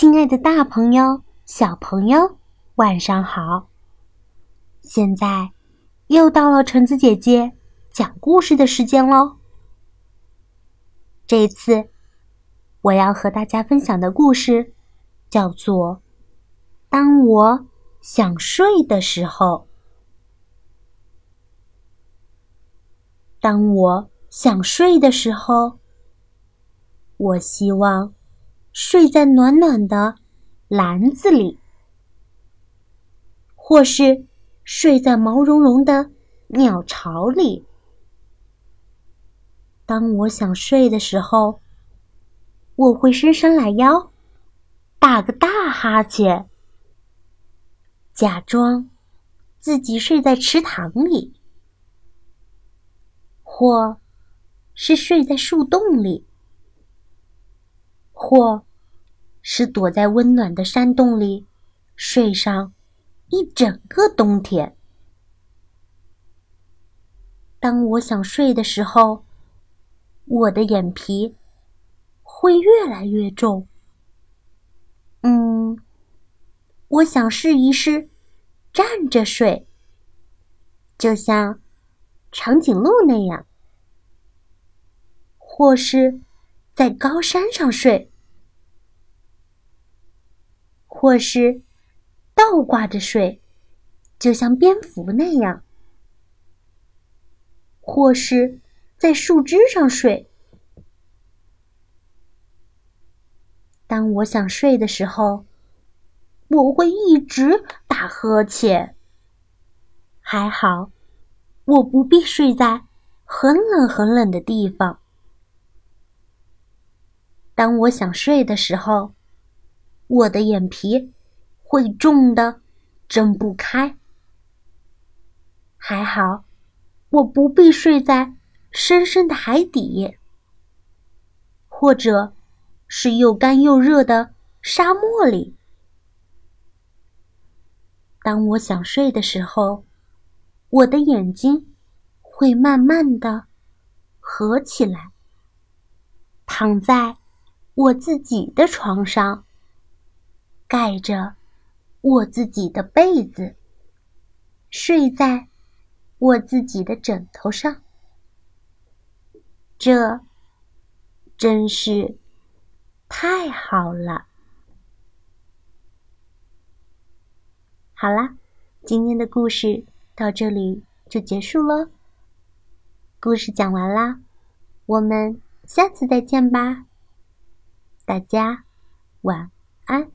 亲爱的，大朋友、小朋友，晚上好！现在又到了橙子姐姐讲故事的时间喽。这次，我要和大家分享的故事叫做《当我想睡的时候》。当我想睡的时候，我希望。睡在暖暖的篮子里，或是睡在毛茸茸的鸟巢里。当我想睡的时候，我会伸伸懒腰，打个大哈欠，假装自己睡在池塘里，或是睡在树洞里，或。是躲在温暖的山洞里，睡上一整个冬天。当我想睡的时候，我的眼皮会越来越重。嗯，我想试一试站着睡，就像长颈鹿那样，或是在高山上睡。或是倒挂着睡，就像蝙蝠那样；或是在树枝上睡。当我想睡的时候，我会一直打呵欠。还好，我不必睡在很冷很冷的地方。当我想睡的时候。我的眼皮会重的睁不开，还好我不必睡在深深的海底，或者是又干又热的沙漠里。当我想睡的时候，我的眼睛会慢慢的合起来，躺在我自己的床上。盖着我自己的被子，睡在我自己的枕头上，这真是太好了。好啦，今天的故事到这里就结束喽。故事讲完啦，我们下次再见吧。大家晚安。